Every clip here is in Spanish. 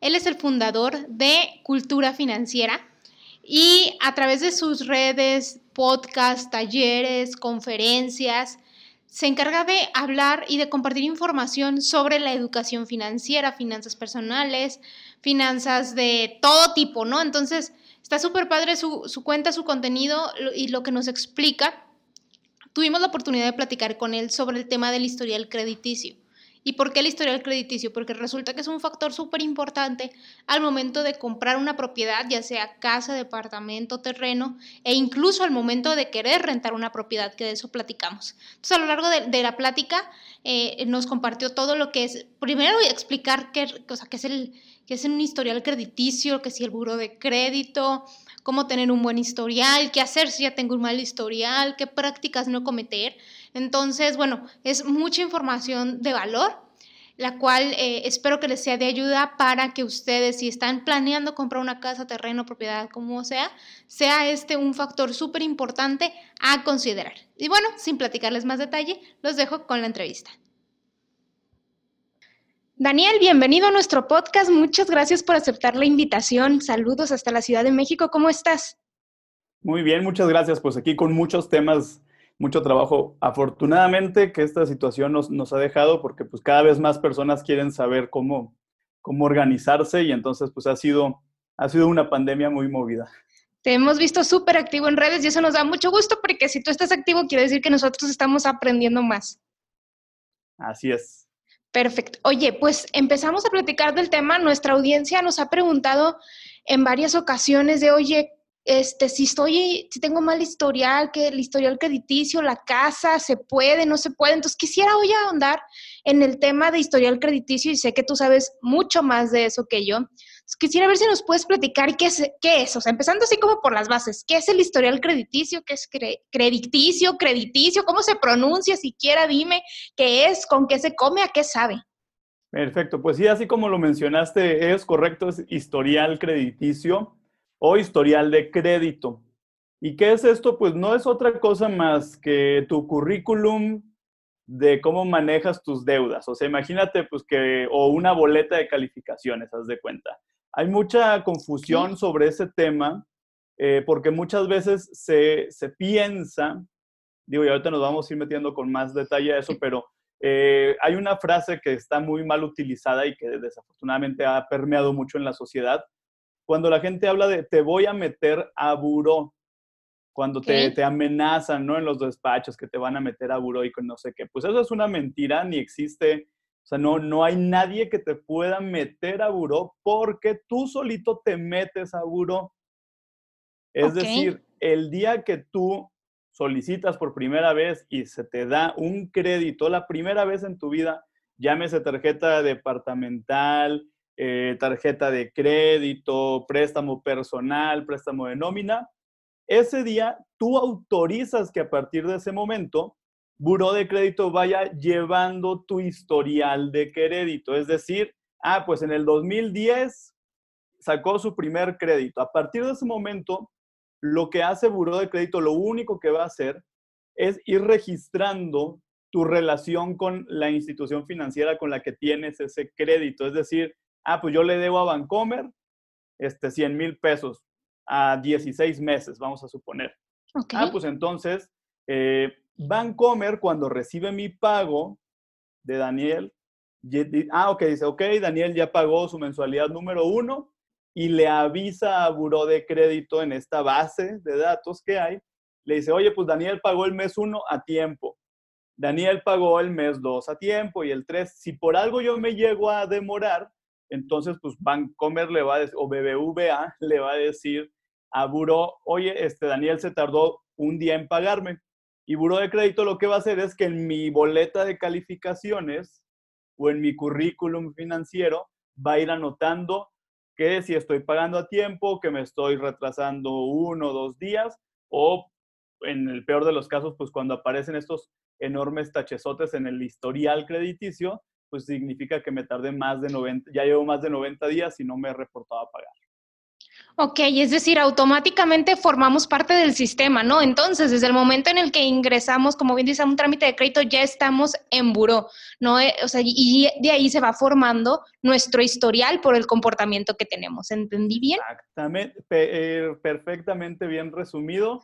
él es el fundador de Cultura Financiera y a través de sus redes, podcasts, talleres, conferencias, se encarga de hablar y de compartir información sobre la educación financiera, finanzas personales, finanzas de todo tipo, ¿no? Entonces, está súper padre su, su, cuenta, su contenido y lo que nos explica. Tuvimos la oportunidad de platicar con él sobre el tema del historial crediticio. ¿Y por qué el historial crediticio? Porque resulta que es un factor súper importante al momento de comprar una propiedad, ya sea casa, departamento, terreno, e incluso al momento de querer rentar una propiedad, que de eso platicamos. Entonces, a lo largo de, la plática eh, nos compartió todo lo que es, primero explicar qué, o sea, qué, es el, qué es un historial crediticio, qué es el buro de crédito, cómo tener un buen historial, qué hacer si ya tengo un mal historial, qué prácticas no cometer. Entonces, bueno, es mucha información de valor, la cual eh, espero que les sea de ayuda para que ustedes, si están planeando comprar una casa, terreno, propiedad, como sea, sea este un factor súper importante a considerar. Y bueno, sin platicarles más detalle, los dejo con la entrevista. Daniel, bienvenido a nuestro podcast. Muchas gracias por aceptar la invitación. Saludos hasta la Ciudad de México. ¿Cómo estás? Muy bien, muchas gracias. Pues aquí con muchos temas, mucho trabajo. Afortunadamente que esta situación nos, nos ha dejado porque pues cada vez más personas quieren saber cómo, cómo organizarse y entonces pues ha sido, ha sido una pandemia muy movida. Te hemos visto súper activo en redes y eso nos da mucho gusto porque si tú estás activo quiere decir que nosotros estamos aprendiendo más. Así es. Perfecto. Oye, pues empezamos a platicar del tema. Nuestra audiencia nos ha preguntado en varias ocasiones de, oye, este, si estoy, si tengo mal historial, que el historial crediticio, la casa, se puede, no se puede. Entonces quisiera hoy ahondar en el tema de historial crediticio y sé que tú sabes mucho más de eso que yo. quisiera ver si nos puedes platicar qué es, qué es, o sea, empezando así como por las bases, ¿qué es el historial crediticio? ¿Qué es crediticio, crediticio? ¿Cómo se pronuncia? Siquiera dime qué es, con qué se come, a qué sabe. Perfecto, pues sí, así como lo mencionaste, es correcto, es historial crediticio o historial de crédito. ¿Y qué es esto? Pues no es otra cosa más que tu currículum de cómo manejas tus deudas. O sea, imagínate pues que, o una boleta de calificaciones, haz de cuenta. Hay mucha confusión sobre ese tema eh, porque muchas veces se, se, piensa, digo, y ahorita nos vamos a ir metiendo con más detalle a eso, pero eh, hay una frase que está muy mal utilizada y que desafortunadamente ha permeado mucho en la sociedad, cuando la gente habla de te voy a meter a buró, cuando te, te, amenazan, ¿no? En los despachos que te van a meter a buró y con no sé qué. Pues eso es una mentira, ni existe, o sea, no, no hay nadie que te pueda meter a buró porque tú solito te metes a buró. Es decir, el día que tú solicitas por primera vez y se te da un crédito, la primera vez en tu vida, llámese tarjeta departamental, eh, tarjeta de crédito, préstamo personal, préstamo de nómina, ese día tú autorizas que a partir de ese momento, Buró de Crédito vaya llevando tu historial de crédito. Es decir, ah, pues en el 2010 sacó su primer crédito. A partir de ese momento, lo que hace Buró de Crédito, lo único que va a hacer es ir registrando tu relación con la institución financiera con la que tienes ese crédito. Es decir, ah, pues yo le debo a Bancomer este, 100 mil pesos a 16 meses, vamos a suponer. Ah, pues entonces, eh, Bancomer, cuando recibe mi pago de Daniel, ah, ok, dice, ok, Daniel ya pagó su mensualidad número uno y le avisa a Buró de Crédito en esta base de datos que hay, le dice, oye, pues Daniel pagó el mes uno a tiempo. Daniel pagó el mes dos a tiempo y el tres, si por algo yo me llego a demorar, entonces pues Bancomer le va a decir, o BBVA le va a decir a Buró, oye, este Daniel se tardó un día en pagarme. Y Buró de Crédito lo que va a hacer es que en mi boleta de calificaciones o en mi currículum financiero va a ir anotando que si estoy pagando a tiempo, que me estoy retrasando uno o dos días, o en el peor de los casos, pues cuando aparecen estos enormes tachezotes en el historial crediticio, pues significa que me tardé más de 90, ya llevo más de 90 días y no me he reportado a pagar. Ok, es decir, automáticamente formamos parte del sistema, ¿no? Entonces, desde el momento en el que ingresamos, como bien dice, a un trámite de crédito, ya estamos en buró, ¿no? Eh, o sea, y de ahí se va formando nuestro historial por el comportamiento que tenemos. ¿Entendí bien? Exactamente, eh, perfectamente bien resumido.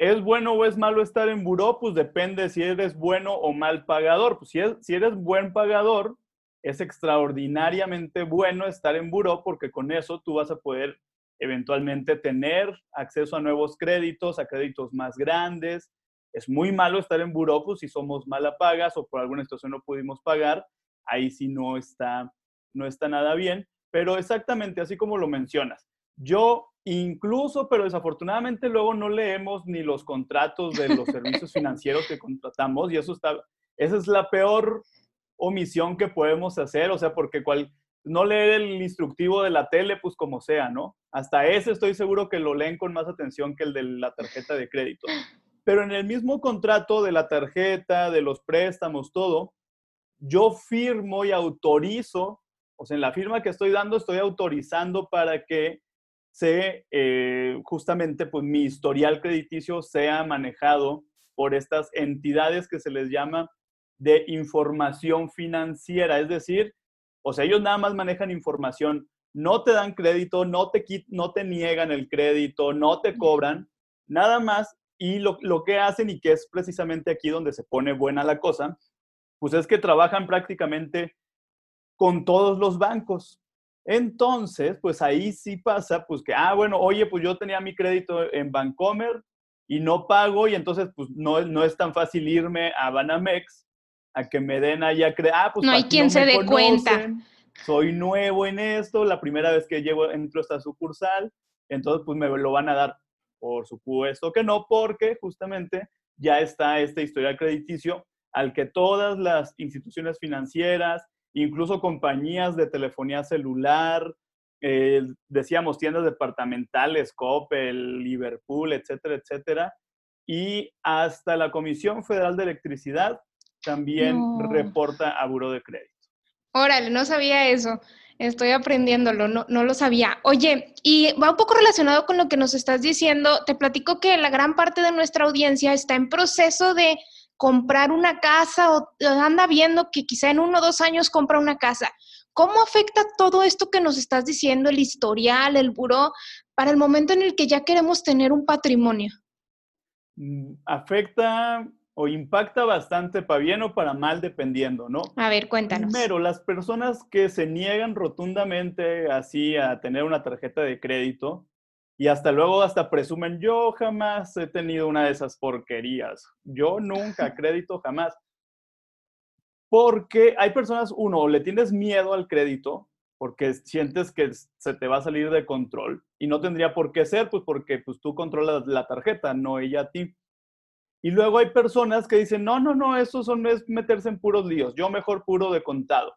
¿Es bueno o es malo estar en buró? Pues depende si eres bueno o mal pagador. Pues si, eres buen pagador, es extraordinariamente bueno estar en buró porque con eso tú vas a poder eventualmente tener acceso a nuevos créditos, a créditos más grandes. Es muy malo estar en buró pues, si somos mala pagas o por alguna situación no pudimos pagar. Ahí sí no está, no está nada bien. Pero exactamente así como lo mencionas. Yo incluso, pero desafortunadamente luego no leemos ni los contratos de los servicios financieros que contratamos y eso está, esa es la peor omisión que podemos hacer, o sea, porque cual, no leer el instructivo de la tele, pues como sea, ¿no? Hasta ese estoy seguro que lo leen con más atención que el de la tarjeta de crédito. Pero en el mismo contrato de la tarjeta, de los préstamos, todo, yo firmo y autorizo, o sea, en la firma que estoy dando estoy autorizando para que se, eh, justamente, pues mi historial crediticio sea manejado por estas entidades que se les llama de información financiera, es decir, o sea, ellos nada más manejan información, no te dan crédito, no te, no te niegan el crédito, no te cobran, nada más. Y lo, lo que hacen y que es precisamente aquí donde se pone buena la cosa, pues es que trabajan prácticamente con todos los bancos. Entonces, pues ahí sí pasa, pues que, ah, bueno, oye, pues yo tenía mi crédito en Bancomer y no pago y entonces pues no, no es tan fácil irme a Banamex a que me den allá, ah, pues no hay quien se dé cuenta. Soy nuevo en esto, la primera vez que llego entro a esta sucursal, entonces pues me lo van a dar. Por supuesto que no, porque justamente ya está este historial crediticio al que todas las instituciones financieras, incluso compañías de telefonía celular, eh, decíamos tiendas departamentales, Coppel, Liverpool, etcétera, etcétera, y hasta la Comisión Federal de Electricidad también reporta a Buro de Crédito. Órale, no sabía eso. Estoy aprendiéndolo, no, no lo sabía. Oye, y va un poco relacionado con lo que nos estás diciendo. Te platico que la gran parte de nuestra audiencia está en proceso de comprar una casa o anda viendo que quizá en uno o dos años compra una casa. ¿Cómo afecta todo esto que nos estás diciendo, el historial, el buró, para el momento en el que ya queremos tener un patrimonio? Mm, afecta o impacta bastante para bien o para mal, dependiendo, ¿no? A ver, cuéntanos. Primero, las personas que se niegan rotundamente así a tener una tarjeta de crédito y hasta luego hasta presumen, yo jamás he tenido una de esas porquerías, yo nunca crédito jamás. Porque hay personas, uno, le tienes miedo al crédito porque sientes que se te va a salir de control y no tendría por qué ser, pues porque pues, tú controlas la tarjeta, no ella a ti. Y luego hay personas que dicen, no, no, no, eso son, es meterse en puros líos, yo mejor puro de contado.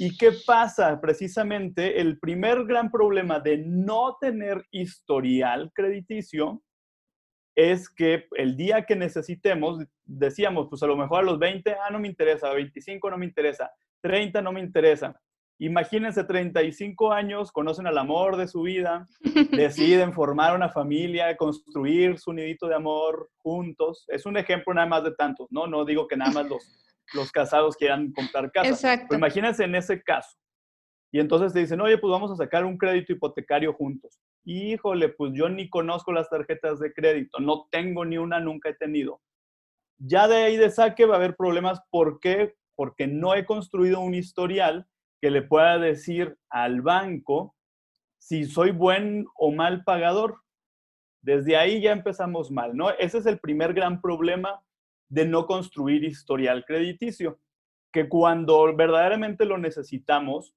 ¿Y qué pasa? Precisamente el primer gran problema de no tener historial crediticio es que el día que necesitemos, decíamos, pues a lo mejor a los 20, ah, no me interesa, a 25 no me interesa, 30 no me interesa. Imagínense 35 años, conocen al amor de su vida, deciden formar una familia, construir su nidito de amor juntos. Es un ejemplo nada más de tantos, ¿no? No digo que nada más los, los casados quieran comprar casa. Exacto. imagínense en ese caso. Y entonces te dicen, oye, pues vamos a sacar un crédito hipotecario juntos. Híjole, pues yo ni conozco las tarjetas de crédito, no tengo ni una, nunca he tenido. Ya de ahí de saque va a haber problemas. ¿Por qué? Porque no he construido un historial que le pueda decir al banco si soy buen o mal pagador. Desde ahí ya empezamos mal, ¿no? Ese es el primer gran problema de no construir historial crediticio, que cuando verdaderamente lo necesitamos,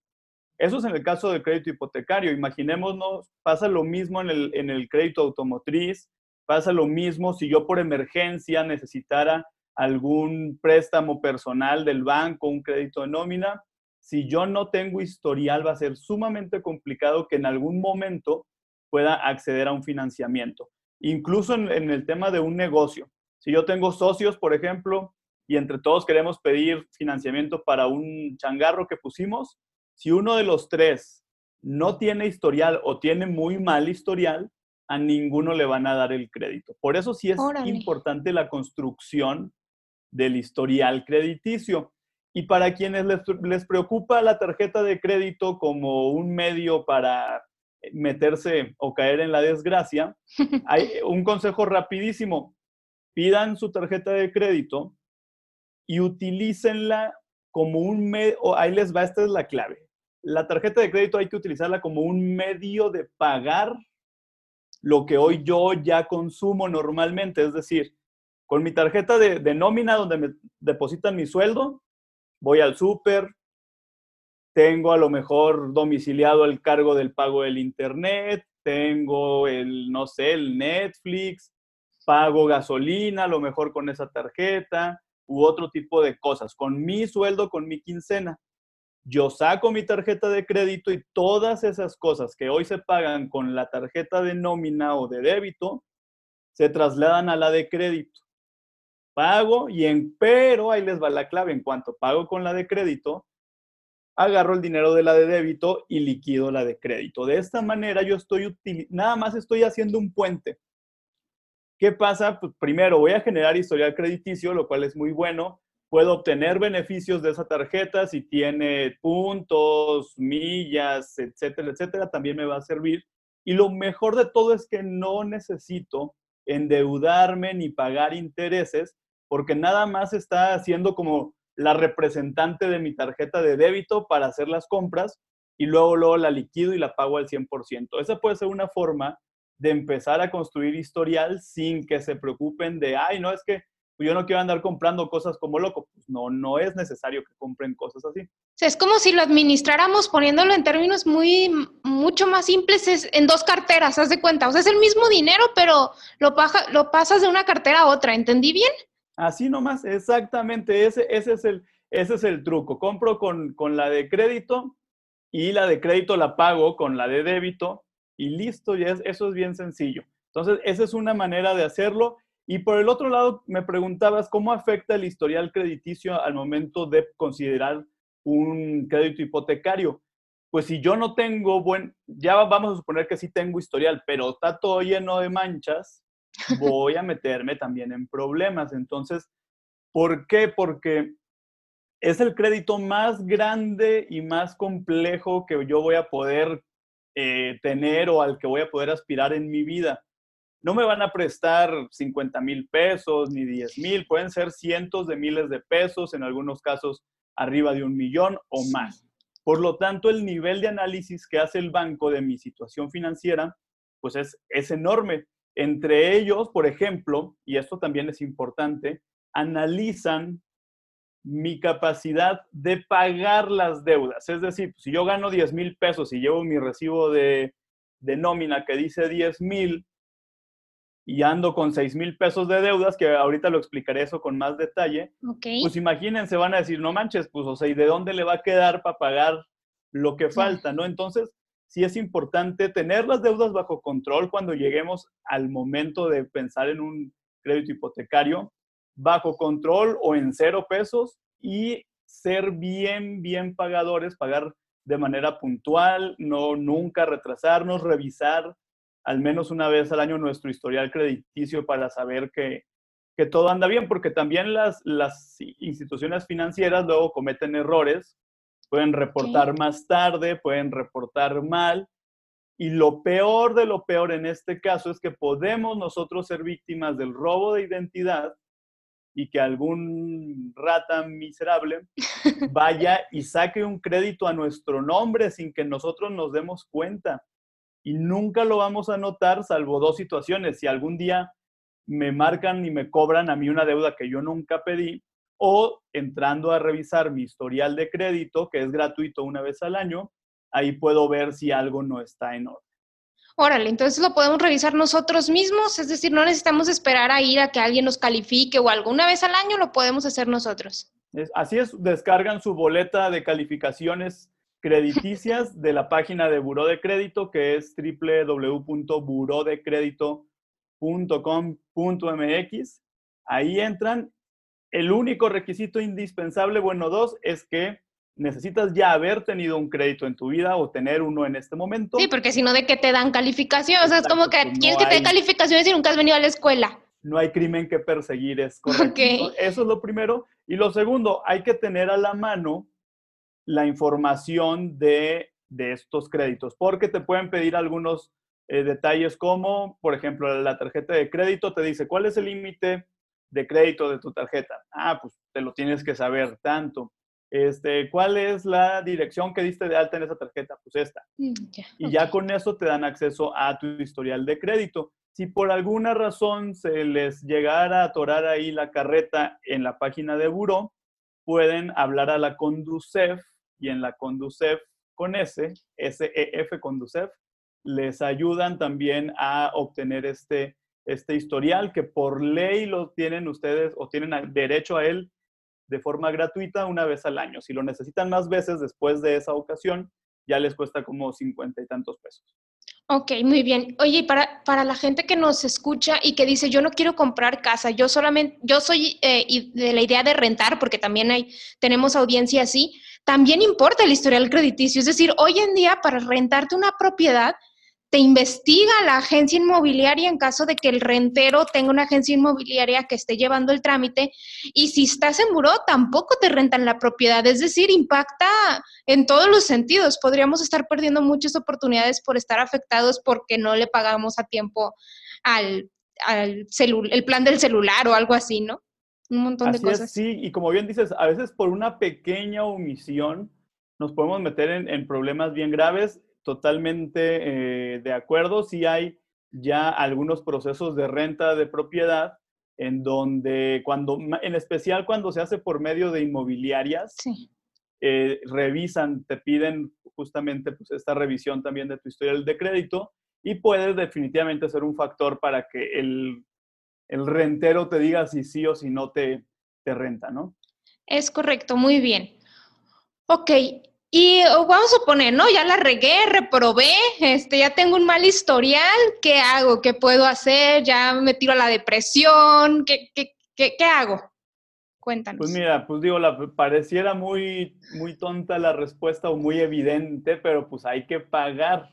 eso es en el caso del crédito hipotecario, imaginémonos, pasa lo mismo en el, en el crédito automotriz, pasa lo mismo si yo por emergencia necesitara algún préstamo personal del banco, un crédito de nómina, si yo no tengo historial, va a ser sumamente complicado que en algún momento pueda acceder a un financiamiento. Incluso en, el tema de un negocio. Si yo tengo socios, por ejemplo, y entre todos queremos pedir financiamiento para un changarro que pusimos, si uno de los tres no tiene historial o tiene muy mal historial, a ninguno le van a dar el crédito. Por eso sí es importante la construcción del historial crediticio. Y para quienes les, preocupa la tarjeta de crédito como un medio para meterse o caer en la desgracia, hay un consejo rapidísimo. Pidan su tarjeta de crédito y utilícenla como un medio, ahí les va, esta es la clave. La tarjeta de crédito hay que utilizarla como un medio de pagar lo que hoy yo ya consumo normalmente, es decir, con mi tarjeta de, de nómina donde me depositan mi sueldo, voy al súper, tengo a lo mejor domiciliado el cargo del pago del internet, tengo el, no sé, el Netflix, pago gasolina, a lo mejor con esa tarjeta, u otro tipo de cosas, con mi sueldo, con mi quincena. Yo saco mi tarjeta de crédito y todas esas cosas que hoy se pagan con la tarjeta de nómina o de débito, se trasladan a la de crédito. Pago y en, pero ahí les va la clave, en cuanto pago con la de crédito, agarro el dinero de la de débito y liquido la de crédito. De esta manera yo estoy, nada más estoy haciendo un puente. ¿Qué pasa? Pues primero voy a generar historial crediticio, lo cual es muy bueno. Puedo obtener beneficios de esa tarjeta si tiene puntos, millas, etcétera, etcétera. También me va a servir. Y lo mejor de todo es que no necesito endeudarme ni pagar intereses porque nada más está haciendo como la representante de mi tarjeta de débito para hacer las compras y luego, luego la liquido y la pago al 100%. Esa puede ser una forma de empezar a construir historial sin que se preocupen de, ay, no, es que yo no quiero andar comprando cosas como loco. Pues no, no es necesario que compren cosas así. es como si lo administráramos poniéndolo en términos muy, mucho más simples, es en dos carteras, haz de cuenta. O sea, es el mismo dinero, pero lo, lo pasas de una cartera a otra. ¿Entendí bien? Así nomás, exactamente, ese, ese, es, el, ese es el truco. Compro con, la de crédito y la de crédito la pago con la de débito y listo, ya eso es bien sencillo. Entonces, esa es una manera de hacerlo. Y por el otro lado, me preguntabas cómo afecta el historial crediticio al momento de considerar un crédito hipotecario. Pues si yo no tengo buen, ya vamos a suponer que sí tengo historial, pero está todo lleno de manchas, voy a meterme también en problemas. Entonces, ¿por qué? Porque es el crédito más grande y más complejo que yo voy a poder eh, tener o al que voy a poder aspirar en mi vida. No me van a prestar 50 mil pesos ni 10 mil, pueden ser cientos de miles de pesos, en algunos casos arriba de un millón o más. Por lo tanto, el nivel de análisis que hace el banco de mi situación financiera, pues es, es enorme. Entre ellos, por ejemplo, y esto también es importante, analizan mi capacidad de pagar las deudas. Es decir, si yo gano 10 mil pesos y llevo mi recibo de, nómina que dice 10 mil y ando con 6 mil pesos de deudas, que ahorita lo explicaré eso con más detalle, pues imagínense, van a decir, no manches, pues, o sea, ¿y de dónde le va a quedar para pagar lo que falta, no? Entonces, sí es importante tener las deudas bajo control cuando lleguemos al momento de pensar en un crédito hipotecario, bajo control o en cero pesos y ser bien, bien pagadores, pagar de manera puntual, no nunca retrasarnos, revisar al menos una vez al año nuestro historial crediticio para saber que, que todo anda bien, porque también las, las instituciones financieras luego cometen errores pueden reportar más tarde, pueden reportar mal. Y lo peor de lo peor en este caso es que podemos nosotros ser víctimas del robo de identidad y que algún rata miserable vaya y saque un crédito a nuestro nombre sin que nosotros nos demos cuenta. Y nunca lo vamos a notar salvo dos situaciones. Si algún día me marcan y me cobran a mí una deuda que yo nunca pedí, o entrando a revisar mi historial de crédito, que es gratuito una vez al año, ahí puedo ver si algo no está en orden. Órale, entonces lo podemos revisar nosotros mismos, es decir, no necesitamos esperar a ir a que alguien nos califique o algo. Una vez al año lo podemos hacer nosotros. así es, descargan su boleta de calificaciones crediticias de la página de Buró de Crédito, que es www.burodecredito.com.mx. Ahí entran. El único requisito indispensable, bueno, dos, es que necesitas ya haber tenido un crédito en tu vida o tener uno en este momento. Sí, porque si no, ¿de qué te dan calificación? o sea, es como que pues quieres que te dé calificaciones y nunca has venido a la escuela. No hay crimen que perseguir, es correcto. Eso es lo primero. Y lo segundo, hay que tener a la mano la información de, estos créditos, porque te pueden pedir algunos eh, detalles como, por ejemplo, la tarjeta de crédito te dice, ¿cuál es el límite de crédito de tu tarjeta? Ah, pues te lo tienes que saber tanto. Este, ¿Cuál es la dirección que diste de alta en esa tarjeta? Pues esta. Mm, y ya con eso te dan acceso a tu historial de crédito. Si por alguna razón se les llegara a atorar ahí la carreta en la página de Buró, pueden hablar a la Conducef y en la Conducef con S, SEF Conducef, les ayudan también a obtener este, este historial que por ley lo tienen ustedes o tienen derecho a él de forma gratuita una vez al año. Si lo necesitan más veces después de esa ocasión, ya les cuesta como cincuenta y tantos pesos. Ok, muy bien. Oye, para, para la gente que nos escucha y que dice, yo no quiero comprar casa, yo solamente, yo soy eh, de la idea de rentar, porque también hay, tenemos audiencia así, también importa el historial crediticio. Es decir, hoy en día para rentarte una propiedad, te investiga la agencia inmobiliaria en caso de que el rentero tenga una agencia inmobiliaria que esté llevando el trámite y si estás en buró tampoco te rentan la propiedad, es decir, impacta en todos los sentidos. Podríamos estar perdiendo muchas oportunidades por estar afectados porque no le pagamos a tiempo al, al el plan del celular o algo así, ¿no? Un montón de cosas. sí, y como bien dices, a veces por una pequeña omisión nos podemos meter en problemas bien graves totalmente eh, de acuerdo. si hay ya algunos procesos de renta de propiedad en donde, cuando, en especial cuando se hace por medio de inmobiliarias, eh, revisan, te piden justamente pues, esta revisión también de tu historial de crédito y puede definitivamente ser un factor para que el, el rentero te diga si sí o si no te, te renta, ¿no? Es correcto, muy bien. Ok, y vamos a poner, ¿no? Ya la regué, reprobé, este, ya tengo un mal historial, ¿qué hago? ¿Qué puedo hacer? Ya me tiro a la depresión, ¿qué, qué, qué, qué hago? Cuéntanos. Pues mira, pues digo, la, pareciera muy, muy tonta la respuesta o muy evidente, pero pues hay que pagar.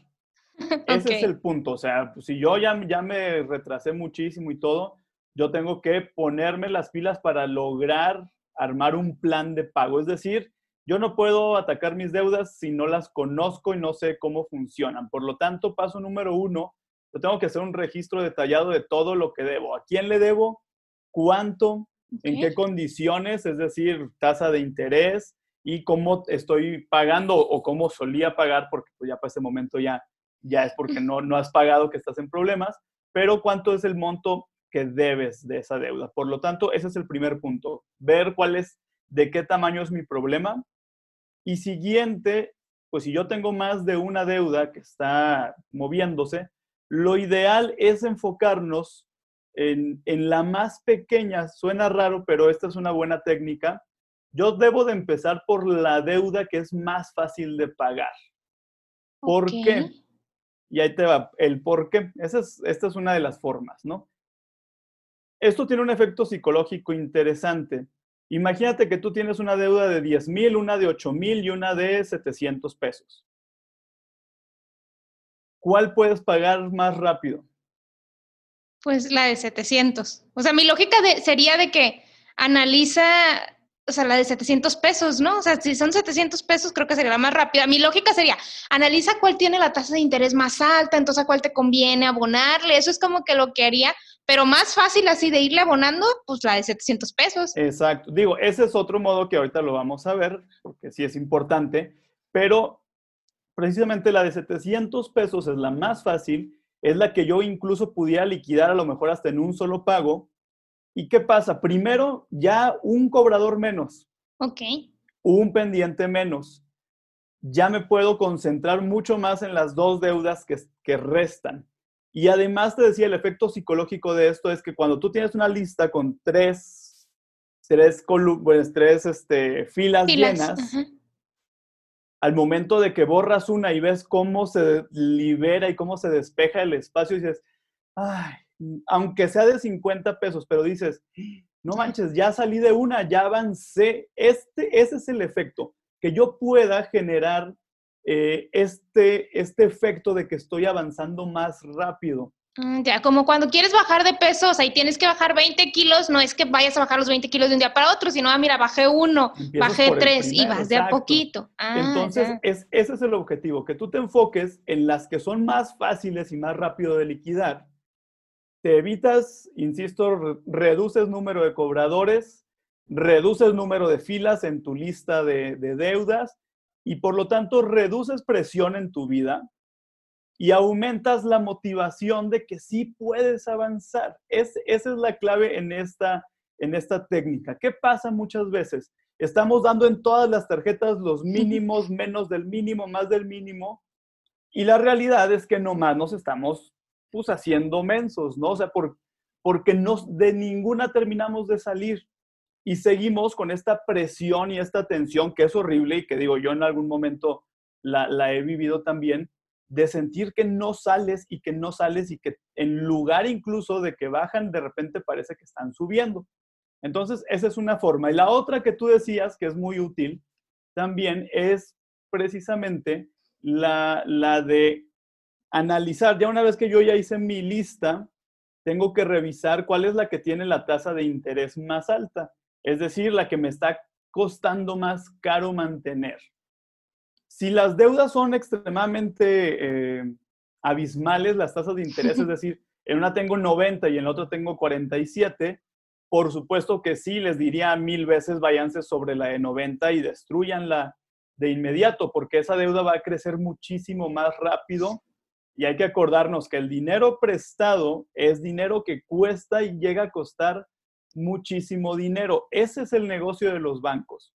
Ese es el punto. O sea, pues si yo ya, ya me retrasé muchísimo y todo, yo tengo que ponerme las pilas para lograr armar un plan de pago. Es decir, yo no puedo atacar mis deudas si no las conozco y no sé cómo funcionan. Por lo tanto, paso número uno, yo tengo que hacer un registro detallado de todo lo que debo. ¿A quién le debo? ¿Cuánto? ¿En qué condiciones? Es decir, tasa de interés y cómo estoy pagando o cómo solía pagar, porque pues, ya para ese momento ya, ya es porque no, no has pagado que estás en problemas, pero cuánto es el monto que debes de esa deuda. Por lo tanto, ese es el primer punto, ver cuál es, de qué tamaño es mi problema y siguiente, pues si yo tengo más de una deuda que está moviéndose, lo ideal es enfocarnos en, la más pequeña. Suena raro, pero esta es una buena técnica. Yo debo de empezar por la deuda que es más fácil de pagar. ¿Por qué? Y ahí te va el por qué. Esa es, esta es una de las formas, ¿no? Esto tiene un efecto psicológico interesante Imagínate que tú tienes una deuda de 10 mil, una de 8 mil y una de 700 pesos. ¿Cuál puedes pagar más rápido? Pues la de 700. O sea, mi lógica sería de que analiza, o sea, la de 700 pesos, ¿no? O sea, si son 700 pesos, creo que sería la más rápida. Mi lógica sería, analiza cuál tiene la tasa de interés más alta, entonces a cuál te conviene abonarle. Eso es como que lo que haría pero más fácil así de irle abonando, pues la de 700 pesos. Exacto. Digo, ese es otro modo que ahorita lo vamos a ver, porque sí es importante, pero precisamente la de 700 pesos es la más fácil, es la que yo incluso pudiera liquidar a lo mejor hasta en un solo pago. ¿Y qué pasa? Primero, ya un cobrador menos. Ok. Un pendiente menos. Ya me puedo concentrar mucho más en las dos deudas que, que restan. Y además te decía, el efecto psicológico de esto es que cuando tú tienes una lista con tres tres, pues, tres este, filas, llenas, al momento de que borras una y ves cómo se libera y cómo se despeja el espacio, dices, ay, aunque sea de 50 pesos, pero dices, no manches, ya salí de una, ya avancé. Este, ese es el efecto, que yo pueda generar eh, este, este efecto de que estoy avanzando más rápido. Mm, ya, como cuando quieres bajar de peso, o sea, y tienes que bajar 20 kilos, no es que vayas a bajar los 20 kilos de un día para otro, sino, ah, mira, bajé uno, bajé tres y vas de a poquito. Ah, Entonces, es, ese es el objetivo, que tú te enfoques en las que son más fáciles y más rápido de liquidar. Te evitas, insisto, reduces número de cobradores, reduces número de filas en tu lista de, de deudas y por lo tanto reduces presión en tu vida y aumentas la motivación de que sí puedes avanzar. Es, esa es la clave en esta, en esta técnica. ¿Qué pasa muchas veces? Estamos dando en todas las tarjetas los mínimos, menos del mínimo, más del mínimo, y la realidad es que nomás nos estamos pues, haciendo mensos, ¿no? O sea, por, porque no, de ninguna terminamos de salir y seguimos con esta presión y esta tensión que es horrible y que digo, yo en algún momento la, he vivido también, de sentir que no sales y que no sales y que en lugar incluso de que bajan, de repente parece que están subiendo. Entonces, esa es una forma. Y la otra que tú decías, que es muy útil, también es precisamente la, la de analizar, ya una vez que yo ya hice mi lista, tengo que revisar cuál es la que tiene la tasa de interés más alta, es decir, la que me está costando más caro mantener. Si las deudas son extremadamente eh, abismales, las tasas de interés, es decir, en una tengo 90 y en la otra tengo 47, por supuesto que sí, les diría mil veces váyanse sobre la de 90 y destruyanla de inmediato, porque esa deuda va a crecer muchísimo más rápido y hay que acordarnos que el dinero prestado es dinero que cuesta y llega a costar muchísimo dinero. Ese es el negocio de los bancos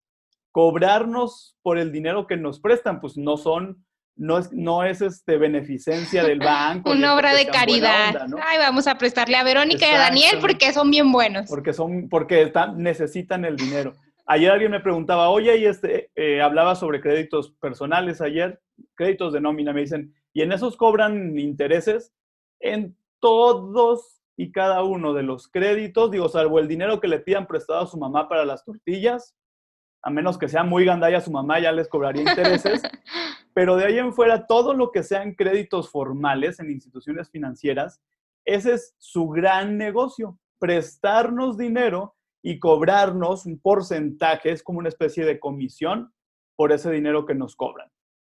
cobrarnos por el dinero que nos prestan, pues no son, no es, no es este beneficencia del banco. Una obra de caridad. Ay, vamos a prestarle a Verónica y a Daniel porque son bien buenos. Porque son, porque están, necesitan el dinero. Ayer alguien me preguntaba, oye, y este, eh, hablaba sobre créditos personales ayer, créditos de nómina, me dicen, ¿y en esos cobran intereses? En todos y cada uno de los créditos, digo, salvo el dinero que le pidan prestado a su mamá para las tortillas, a menos que sea muy gandalla su mamá, ya les cobraría intereses. Pero de ahí en fuera, todo lo que sean créditos formales en instituciones financieras, ese es su gran negocio, prestarnos dinero y cobrarnos un porcentaje, es como una especie de comisión por ese dinero que nos cobran.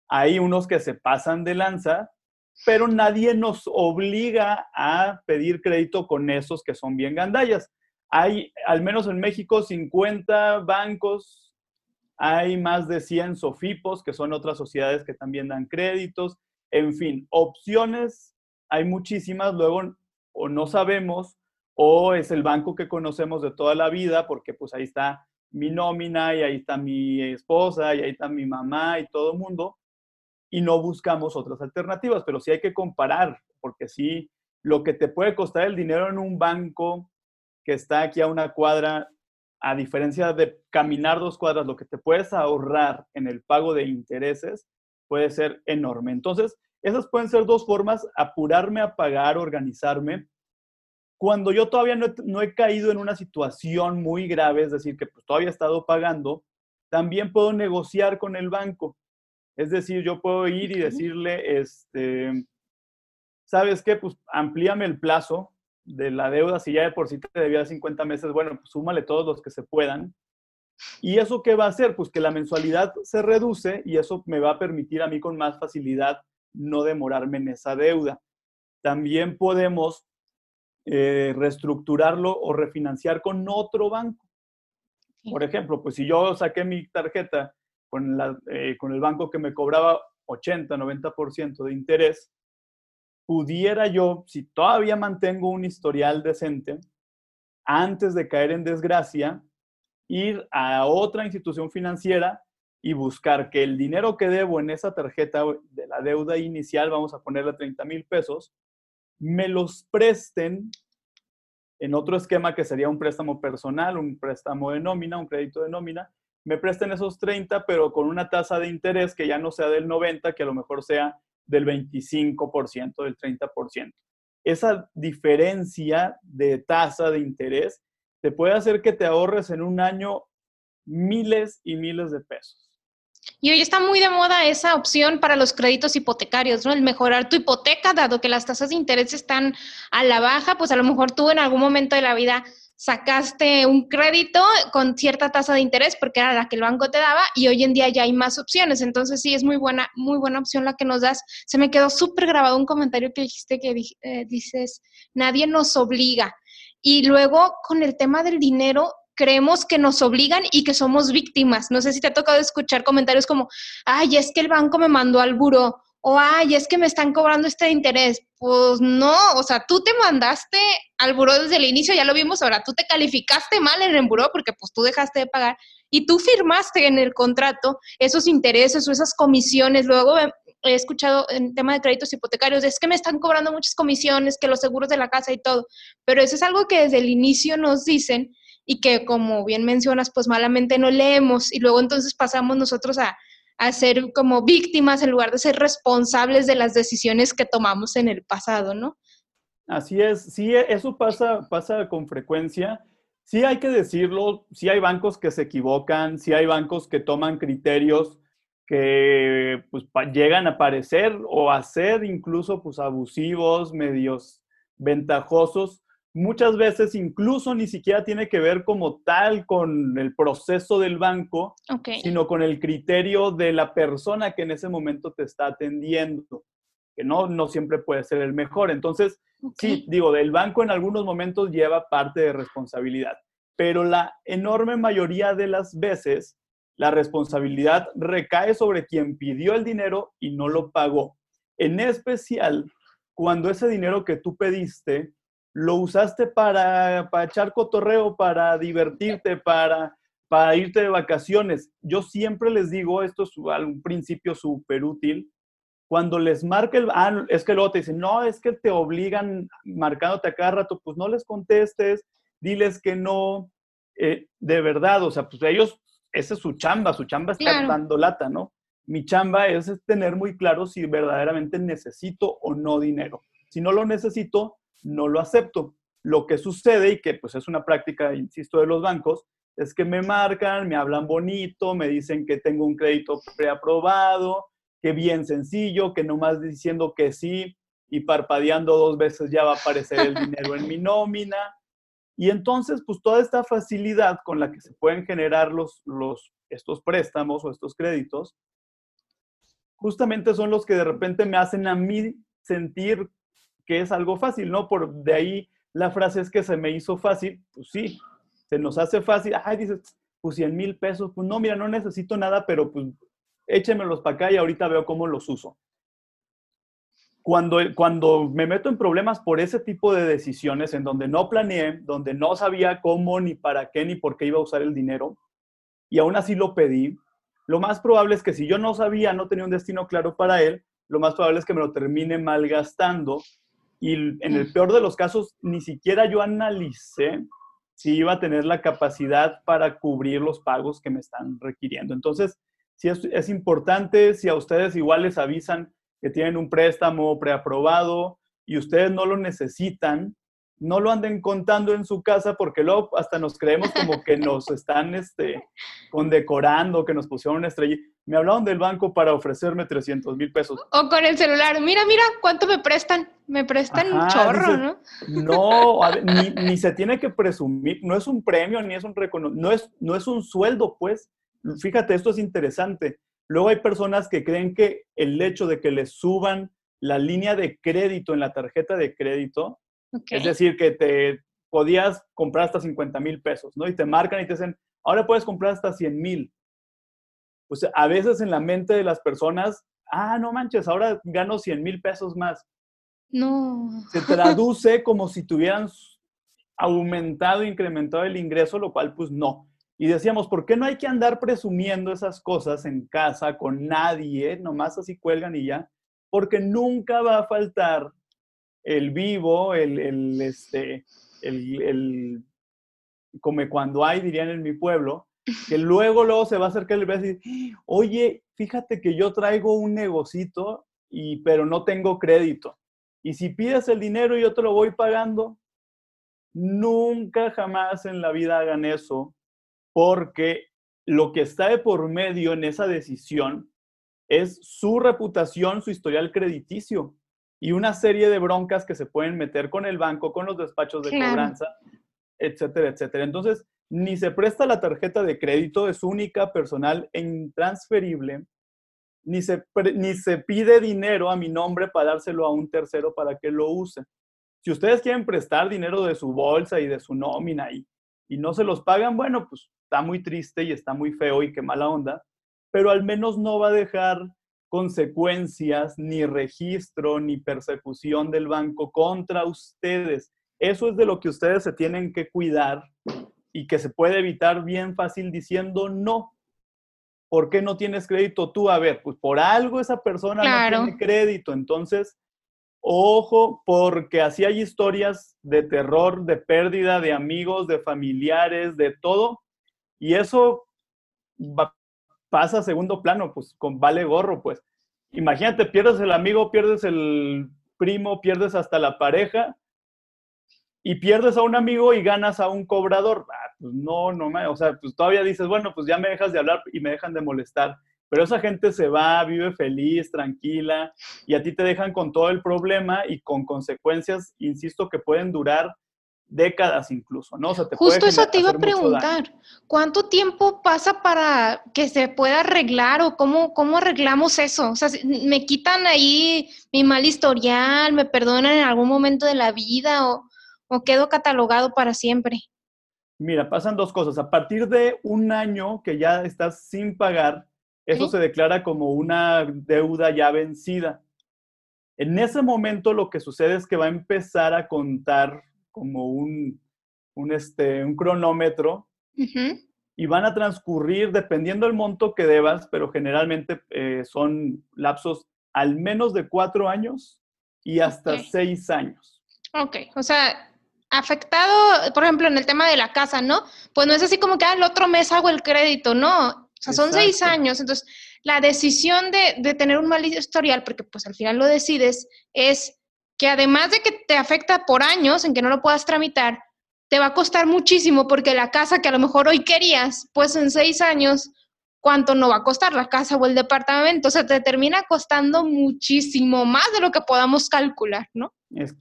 Hay unos que se pasan de lanza, pero nadie nos obliga a pedir crédito con esos que son bien gandallas. Hay, al menos en México, 50 bancos hay más de 100 SOFIPOS, que son otras sociedades que también dan créditos. En fin, opciones hay muchísimas. Luego, o no sabemos, o es el banco que conocemos de toda la vida, porque pues ahí está mi nómina y ahí está mi esposa y ahí está mi mamá y todo el mundo. Y no buscamos otras alternativas, pero sí hay que comparar, porque sí, lo que te puede costar el dinero en un banco que está aquí a una cuadra a diferencia de caminar dos cuadras, lo que te puedes ahorrar en el pago de intereses puede ser enorme. Entonces, esas pueden ser dos formas, apurarme a pagar, organizarme. Cuando yo todavía no he, caído en una situación muy grave, es decir, que pues, todavía he estado pagando, también puedo negociar con el banco. Es decir, yo puedo ir y decirle, este, ¿sabes qué? Pues amplíame el plazo, de la deuda, si ya de por sí te debía 50 meses, bueno, pues súmale todos los que se puedan. ¿Y eso qué va a hacer? Pues que la mensualidad se reduce y eso me va a permitir a mí con más facilidad no demorarme en esa deuda. También podemos eh, reestructurarlo o refinanciar con otro banco. Por ejemplo, pues si yo saqué mi tarjeta eh, con el banco que me cobraba 80, 90% de interés, pudiera yo, si todavía mantengo un historial decente, antes de caer en desgracia, ir a otra institución financiera y buscar que el dinero que debo en esa tarjeta de la deuda inicial, vamos a ponerle 30 mil pesos, me los presten en otro esquema que sería un préstamo personal, un préstamo de nómina, un crédito de nómina, me presten esos 30, pero con una tasa de interés que ya no sea del 90, que a lo mejor sea del 25%, del 30%. Esa diferencia de tasa de interés te puede hacer que te ahorres en un año miles y miles de pesos. Y hoy está muy de moda esa opción para los créditos hipotecarios, ¿no? El mejorar tu hipoteca, dado que las tasas de interés están a la baja, pues a lo mejor tú en algún momento de la vida sacaste un crédito con cierta tasa de interés porque era la que el banco te daba y hoy en día ya hay más opciones. Entonces sí, es muy buena, muy buena opción la que nos das. Se me quedó súper grabado un comentario que dijiste que eh, dices, nadie nos obliga. Y luego con el tema del dinero, creemos que nos obligan y que somos víctimas. No sé si te ha tocado escuchar comentarios como, ay, es que el banco me mandó al buro o ay, es que me están cobrando este interés. Pues no, o sea, tú te mandaste al buro desde el inicio, ya lo vimos ahora, tú te calificaste mal en el buro porque pues tú dejaste de pagar y tú firmaste en el contrato esos intereses o esas comisiones. Luego he escuchado en tema de créditos hipotecarios, es que me están cobrando muchas comisiones, que los seguros de la casa y todo, pero eso es algo que desde el inicio nos dicen y que como bien mencionas, pues malamente no leemos y luego entonces pasamos nosotros a, a ser como víctimas en lugar de ser responsables de las decisiones que tomamos en el pasado, ¿no? Así es, sí, eso pasa, pasa con frecuencia. Sí hay que decirlo, sí hay bancos que se equivocan, sí hay bancos que toman criterios que pues, llegan a parecer o a ser incluso pues, abusivos, medios ventajosos, muchas veces incluso ni siquiera tiene que ver como tal con el proceso del banco, sino con el criterio de la persona que en ese momento te está atendiendo, que no, no siempre puede ser el mejor. Entonces, sí, digo, del banco en algunos momentos lleva parte de responsabilidad, pero la enorme mayoría de las veces la responsabilidad recae sobre quien pidió el dinero y no lo pagó. En especial cuando ese dinero que tú pediste lo usaste para, para echar cotorreo, para divertirte, para, para irte de vacaciones. Yo siempre les digo, esto es un principio súper útil, cuando les marca el, ah, es que luego te dicen, no, es que te obligan marcándote a cada rato, pues no les contestes, diles que no, eh, de verdad, o sea, pues ellos, esa es su chamba, su chamba está dando lata, ¿no? Mi chamba es tener muy claro si verdaderamente necesito o no dinero. Si no lo necesito, no lo acepto. Lo que sucede, y que pues es una práctica, insisto, de los bancos, es que me marcan, me hablan bonito, me dicen que tengo un crédito preaprobado, que bien sencillo, que nomás diciendo que sí y parpadeando dos veces ya va a aparecer el dinero en mi nómina. Y entonces, pues toda esta facilidad con la que se pueden generar los, los, estos préstamos o estos créditos, justamente son los que de repente me hacen a mí sentir que es algo fácil, ¿no? Por de ahí la frase es que se me hizo fácil, pues sí, se nos hace fácil, ay, dices, pues 100 mil pesos, pues no, mira, no necesito nada, pero pues échemelos para acá y ahorita veo cómo los uso. Cuando, cuando me meto en problemas por ese tipo de decisiones en donde no planeé, donde no sabía cómo, ni para qué, ni por qué iba a usar el dinero, y aún así lo pedí, lo más probable es que si yo no sabía, no tenía un destino claro para él, lo más probable es que me lo termine malgastando y en el peor de los casos, ni siquiera yo analicé si iba a tener la capacidad para cubrir los pagos que me están requiriendo. Entonces, si es, es importante, si a ustedes igual les avisan que tienen un préstamo preaprobado y ustedes no lo necesitan, no lo anden contando en su casa porque luego hasta nos creemos como que nos están este, condecorando, que nos pusieron una estrella. Me hablaron del banco para ofrecerme 300 mil pesos. O con el celular, mira, mira, ¿cuánto me prestan? Me prestan un chorro, ¿no? No, ni, se tiene que presumir, no es un premio, ni es un reconocimiento, no es, no es un sueldo, pues. Fíjate, esto es interesante. Luego hay personas que creen que el hecho de que les suban la línea de crédito en la tarjeta de crédito, es decir, que te podías comprar hasta 50 mil pesos, ¿no? Y te marcan y te dicen, ahora puedes comprar hasta 100 mil. Pues a veces en la mente de las personas, ah, no manches, ahora gano 100 mil pesos más. No. Se traduce como si tuvieran aumentado, incrementado el ingreso, lo cual pues no. Y decíamos, ¿por qué no hay que andar presumiendo esas cosas en casa con nadie? Nomás así cuelgan y ya. Porque nunca va a faltar el vivo, el, este, el, el come cuando hay, dirían en mi pueblo, que luego, luego se va a acercar y le va a decir, oye, fíjate que yo traigo un negocito, y, pero no tengo crédito. Y si pides el dinero y yo te lo voy pagando, nunca jamás en la vida hagan eso, porque lo que está de por medio en esa decisión es su reputación, su historial crediticio y una serie de broncas que se pueden meter con el banco, con los despachos de cobranza, etcétera, etcétera. Entonces, ni se presta la tarjeta de crédito, es única, personal e intransferible, ni se, ni se pide dinero a mi nombre para dárselo a un tercero para que lo use. Si ustedes quieren prestar dinero de su bolsa y de su nómina y, y no se los pagan, bueno, pues está muy triste y está muy feo y qué mala onda, pero al menos no va a dejar consecuencias, ni registro, ni persecución del banco contra ustedes. Eso es de lo que ustedes se tienen que cuidar y que se puede evitar bien fácil diciendo no. ¿Por qué no tienes crédito tú? A ver, pues por algo esa persona no tiene crédito. Entonces, ojo, porque así hay historias de terror, de pérdida de amigos, de familiares, de todo. Y eso pasa a segundo plano, pues con vale gorro, pues. Imagínate, pierdes el amigo, pierdes el primo, pierdes hasta la pareja y pierdes a un amigo y ganas a un cobrador. Ah, pues no, no, o sea, pues todavía dices, bueno, pues ya me dejas de hablar y me dejan de molestar. Pero esa gente se va, vive feliz, tranquila, y a ti te dejan con todo el problema y con consecuencias, insisto, que pueden durar décadas incluso, ¿no? Justo eso te iba a preguntar, ¿cuánto tiempo pasa para que se pueda arreglar o cómo, cómo arreglamos eso? O sea, me quitan ahí mi mal historial, me perdonan en algún momento de la vida o, o quedo catalogado para siempre. Mira, pasan dos cosas. A partir de un año que ya estás sin pagar, eso se declara como una deuda ya vencida. En ese momento lo que sucede es que va a empezar a contar como un, un, este, un cronómetro y van a transcurrir dependiendo del monto que debas, pero generalmente eh, son lapsos al menos de cuatro años y hasta seis años. Ok, o sea, afectado, por ejemplo, en el tema de la casa, ¿no? Pues no es así como que al ah, otro mes hago el crédito, no. O sea, son seis años. Entonces, la decisión de, de, tener un mal historial, porque pues al final lo decides, es que además de que te afecta por años en que no lo puedas tramitar, te va a costar muchísimo porque la casa que a lo mejor hoy querías, pues en seis años, ¿cuánto no va a costar la casa o el departamento? O sea, te termina costando muchísimo más de lo que podamos calcular, ¿no?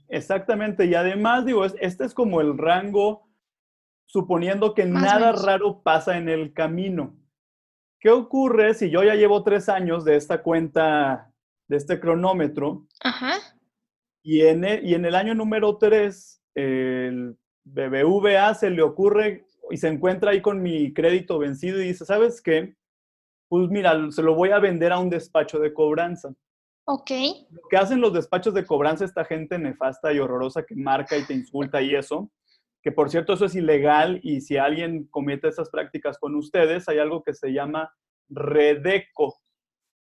exactamente, y además, digo, este es como el rango, suponiendo que nada raro pasa en el camino. ¿Qué ocurre si yo ya llevo tres años de esta cuenta, de este cronómetro? Ajá y en el, y en el año número 3, el BBVA se le ocurre y se encuentra ahí con mi crédito vencido y dice, ¿sabes qué? Pues mira, se lo voy a vender a un despacho de cobranza. Ok. Lo que hacen los despachos de cobranza, esta gente nefasta y horrorosa que marca y te insulta y eso, que por cierto eso es ilegal y si alguien comete esas prácticas con ustedes, hay algo que se llama redeco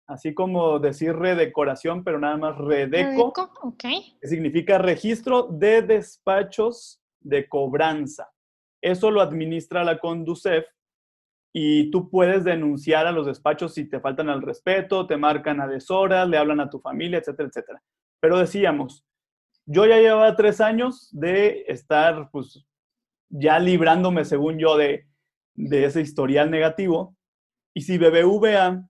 así como decir redecoración, pero nada más redeco, que significa registro de despachos de cobranza. Eso lo administra la Conducef y tú puedes denunciar a los despachos si te faltan al respeto, te marcan a deshoras, le hablan a tu familia, etcétera, etcétera. Pero decíamos, yo ya llevaba tres años de estar, pues, ya librándome, según yo, de, de ese historial negativo. Y si BBVA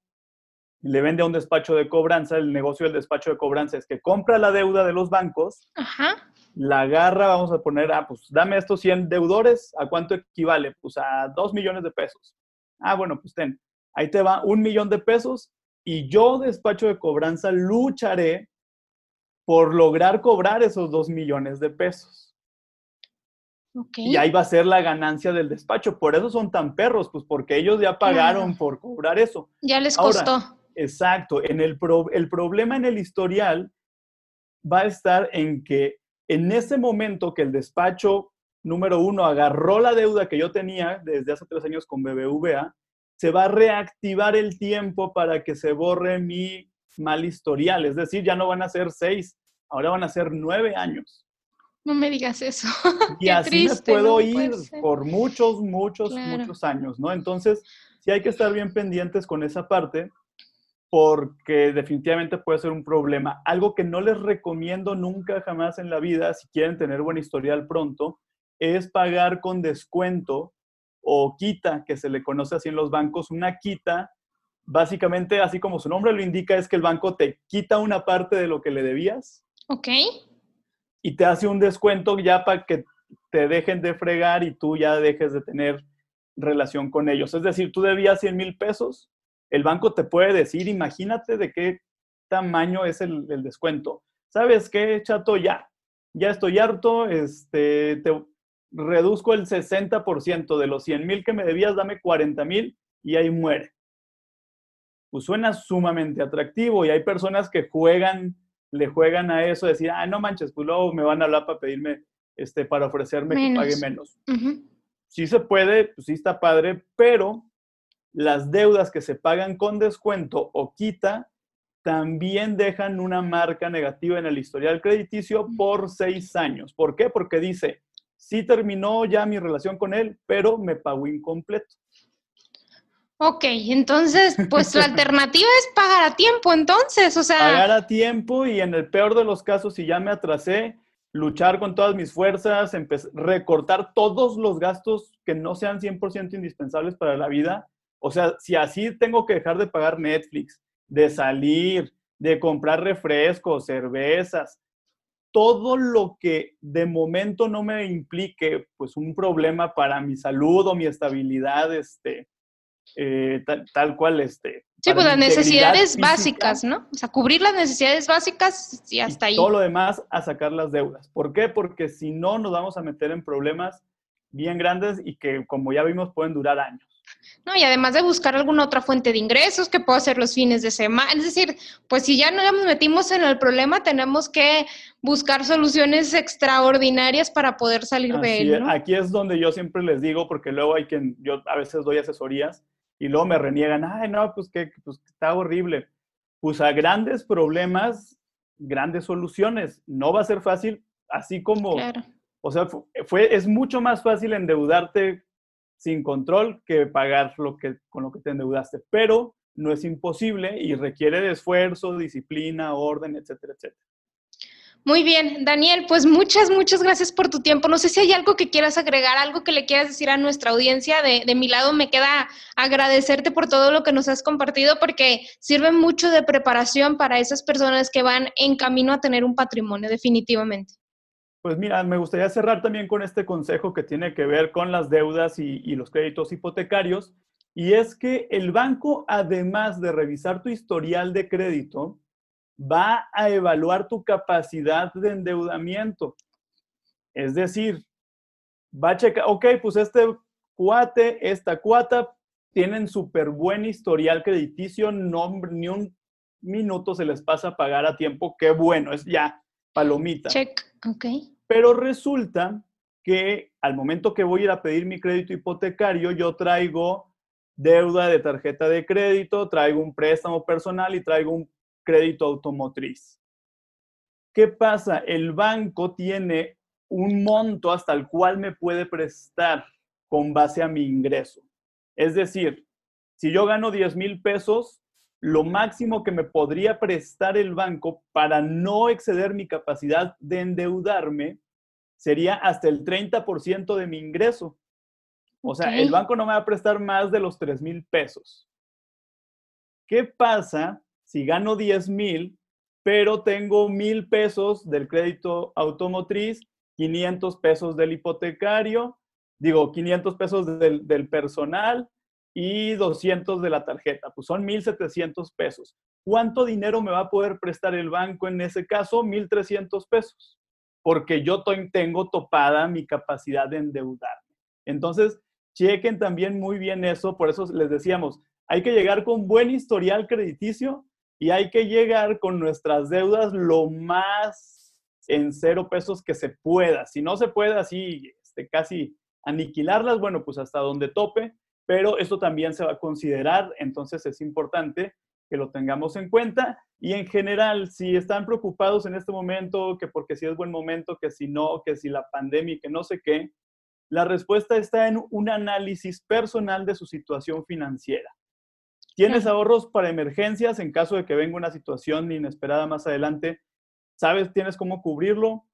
le vende a un despacho de cobranza, el negocio del despacho de cobranza es que compra la deuda de los bancos, la agarra, vamos a poner, ah, pues dame estos 100 deudores, ¿a cuánto equivale? Pues a 2 millones de pesos. Ah, bueno, pues ten, ahí te va un millón de pesos y yo, despacho de cobranza, lucharé por lograr cobrar esos 2 millones de pesos. Y ahí va a ser la ganancia del despacho. Por eso son tan perros, pues porque ellos ya pagaron por cobrar eso. Ya les costó. Exacto. En el, el problema en el historial va a estar en que en ese momento que el despacho número uno agarró la deuda que yo tenía desde hace tres años con BBVA, se va a reactivar el tiempo para que se borre mi mal historial. Es decir, ya no van a ser seis, ahora van a ser nueve años. No me digas eso. Y así me puedo ir por muchos, muchos, muchos años, ¿no? Entonces, sí hay que estar bien pendientes con esa parte porque definitivamente puede ser un problema. Algo que no les recomiendo nunca jamás en la vida, si quieren tener buen historial pronto, es pagar con descuento o quita, que se le conoce así en los bancos, una quita, básicamente, así como su nombre lo indica, es que el banco te quita una parte de lo que le debías. Ok. Y te hace un descuento ya para que te dejen de fregar y tú ya dejes de tener relación con ellos. Es decir, tú debías 100 mil pesos, el banco te puede decir, imagínate de qué tamaño es el, descuento. ¿Sabes qué, chato? Ya, ya estoy harto, este, te reduzco el 60% de los 100 mil que me debías, dame 40 mil y ahí muere. Pues suena sumamente atractivo y hay personas que juegan, le juegan a eso, decir, ah, no manches, pues luego me van a hablar para pedirme, este, para ofrecerme que pague menos sí se puede, pues sí está padre, pero las deudas que se pagan con descuento o quita también dejan una marca negativa en el historial crediticio por seis años. ¿Por qué? Porque dice, sí terminó ya mi relación con él, pero me pagó incompleto. Ok, entonces, pues la alternativa es pagar a tiempo, entonces, o sea... Pagar a tiempo y en el peor de los casos, si ya me atrasé, luchar con todas mis fuerzas, recortar todos los gastos que no sean 100% indispensables para la vida. O sea, si así tengo que dejar de pagar Netflix, de salir, de comprar refrescos, cervezas, todo lo que de momento no me implique pues un problema para mi salud o mi estabilidad este, eh, tal, cual este. Sí, pues las necesidades básicas, ¿no? O sea, cubrir las necesidades básicas y hasta ahí. Todo lo demás a sacar las deudas. ¿Por qué? Porque si no nos vamos a meter en problemas bien grandes y que, como ya vimos, pueden durar años. No, y además de buscar alguna otra fuente de ingresos que pueda ser los fines de semana. Es decir, pues si ya nos metimos en el problema, tenemos que buscar soluciones extraordinarias para poder salir de él. Aquí es donde yo siempre les digo, porque luego hay quien, yo a veces doy asesorías y luego me reniegan, ay, no, pues que pues, está horrible. Pues a grandes problemas, grandes soluciones. No va a ser fácil, así como, o sea, fue, es mucho más fácil endeudarte sin control que pagar lo que, con lo que te endeudaste, pero no es imposible y requiere de esfuerzo, disciplina, orden, etcétera, etcétera. Muy bien, Daniel, pues muchas, muchas gracias por tu tiempo. No sé si hay algo que quieras agregar, algo que le quieras decir a nuestra audiencia. De, de, mi lado me queda agradecerte por todo lo que nos has compartido porque sirve mucho de preparación para esas personas que van en camino a tener un patrimonio, definitivamente. Pues mira, me gustaría cerrar también con este consejo que tiene que ver con las deudas y, los créditos hipotecarios. Y es que el banco, además de revisar tu historial de crédito, va a evaluar tu capacidad de endeudamiento. Es decir, va a checar, ok, pues este cuate, esta cuata, tienen súper buen historial crediticio, no, ni un minuto se les pasa a pagar a tiempo, qué bueno, es ya, palomita. Check, ok. Pero resulta que al momento que voy a ir a pedir mi crédito hipotecario, yo traigo deuda de tarjeta de crédito, traigo un préstamo personal y traigo un crédito automotriz. ¿Qué pasa? El banco tiene un monto hasta el cual me puede prestar con base a mi ingreso. Es decir, si yo gano 10 mil pesos, lo máximo que me podría prestar el banco para no exceder mi capacidad de endeudarme sería hasta el 30% de mi ingreso. O sea, el banco no me va a prestar más de los 3 mil pesos. ¿Qué pasa si gano 10 mil, pero tengo mil pesos del crédito automotriz, 500 pesos del hipotecario, digo, 500 pesos del, del personal y 200 de la tarjeta, pues son 1.700 pesos. ¿Cuánto dinero me va a poder prestar el banco en ese caso? 1.300 pesos, porque yo tengo topada mi capacidad de endeudarme. Entonces, chequen también muy bien eso, por eso les decíamos, hay que llegar con buen historial crediticio y hay que llegar con nuestras deudas lo más en cero pesos que se pueda. Si no se puede así este, casi aniquilarlas, bueno, pues hasta donde tope, pero esto también se va a considerar, entonces es importante que lo tengamos en cuenta. Y en general, si están preocupados en este momento, que porque si es buen momento, que si no, que si la pandemia, que no sé qué, la respuesta está en un análisis personal de su situación financiera. ¿Tienes ahorros para emergencias en caso de que venga una situación inesperada más adelante? ¿Sabes, tienes cómo cubrirlo?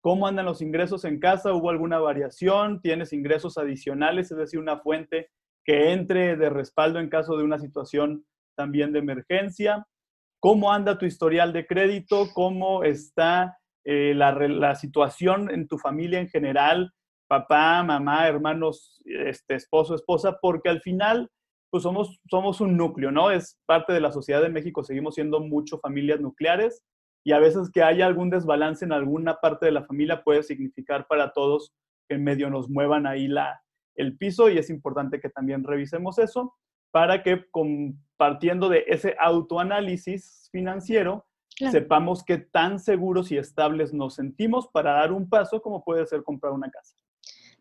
¿Cómo andan los ingresos en casa? ¿Hubo alguna variación? ¿Tienes ingresos adicionales, es decir, una fuente que entre de respaldo en caso de una situación también de emergencia? ¿Cómo anda tu historial de crédito? ¿Cómo está eh, la, situación en tu familia en general? Papá, mamá, hermanos, este, esposo, esposa, porque al final pues somos, somos un núcleo, ¿no? Es parte de la sociedad de México, seguimos siendo mucho familias nucleares y a veces que haya algún desbalance en alguna parte de la familia puede significar para todos que en medio nos muevan ahí la, el piso y es importante que también revisemos eso para que compartiendo de ese autoanálisis financiero sepamos qué tan seguros y estables nos sentimos para dar un paso como puede ser comprar una casa.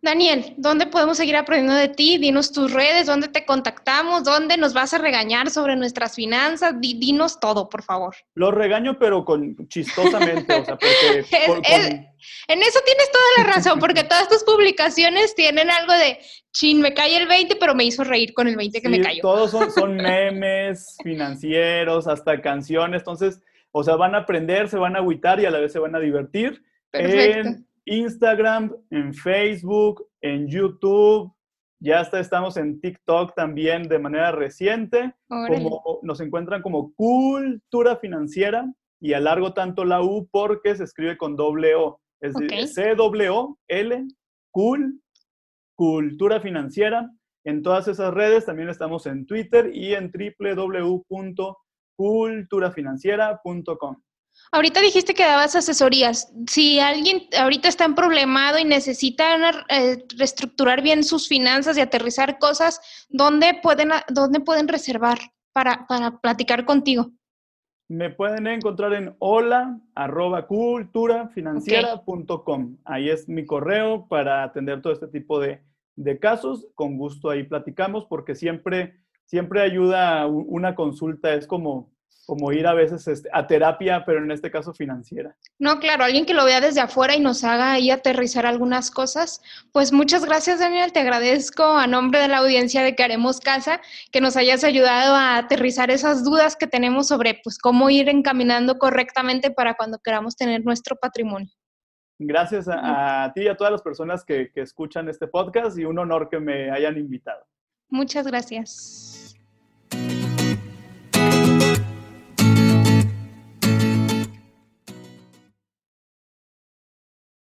Daniel, ¿dónde podemos seguir aprendiendo de ti? Dinos tus redes, ¿dónde te contactamos? ¿Dónde nos vas a regañar sobre nuestras finanzas? dinos todo, por favor. Lo regaño, pero con chistosamente, o sea, porque... En eso tienes toda la razón, porque todas tus publicaciones tienen algo de, chin, me cae el 20, pero me hizo reír con el 20 que me cayó. Todos son, son memes financieros, hasta canciones, entonces, o sea, van a aprender, se van a agüitar y a la vez se van a divertir. Perfecto. Instagram, en Facebook, en YouTube. Ya hasta estamos en TikTok también de manera reciente. Como, nos encuentran como Cultura Financiera y alargo tanto la U porque se escribe con doble O. Es decir, C-W-L, Cool, Cultura Financiera. En todas esas redes también estamos en Twitter y en www.culturafinanciera.com. Ahorita dijiste que dabas asesorías. Si alguien ahorita está en problemado y necesita eh, reestructurar bien sus finanzas y aterrizar cosas, ¿dónde pueden, dónde pueden reservar para, para platicar contigo? Me pueden encontrar en hola arroba. Ahí es mi correo para atender todo este tipo de, de casos. Con gusto ahí platicamos porque siempre, siempre ayuda una consulta. Es como como ir a veces este, a terapia, pero en este caso financiera. No, claro, alguien que lo vea desde afuera y nos haga ahí aterrizar algunas cosas. Pues muchas gracias, Daniel. Te agradezco a nombre de la audiencia de Que Haremos Casa que nos hayas ayudado a aterrizar esas dudas que tenemos sobre pues cómo ir encaminando correctamente para cuando queramos tener nuestro patrimonio. Gracias a, ti y a todas las personas que escuchan este podcast y un honor que me hayan invitado. Muchas gracias.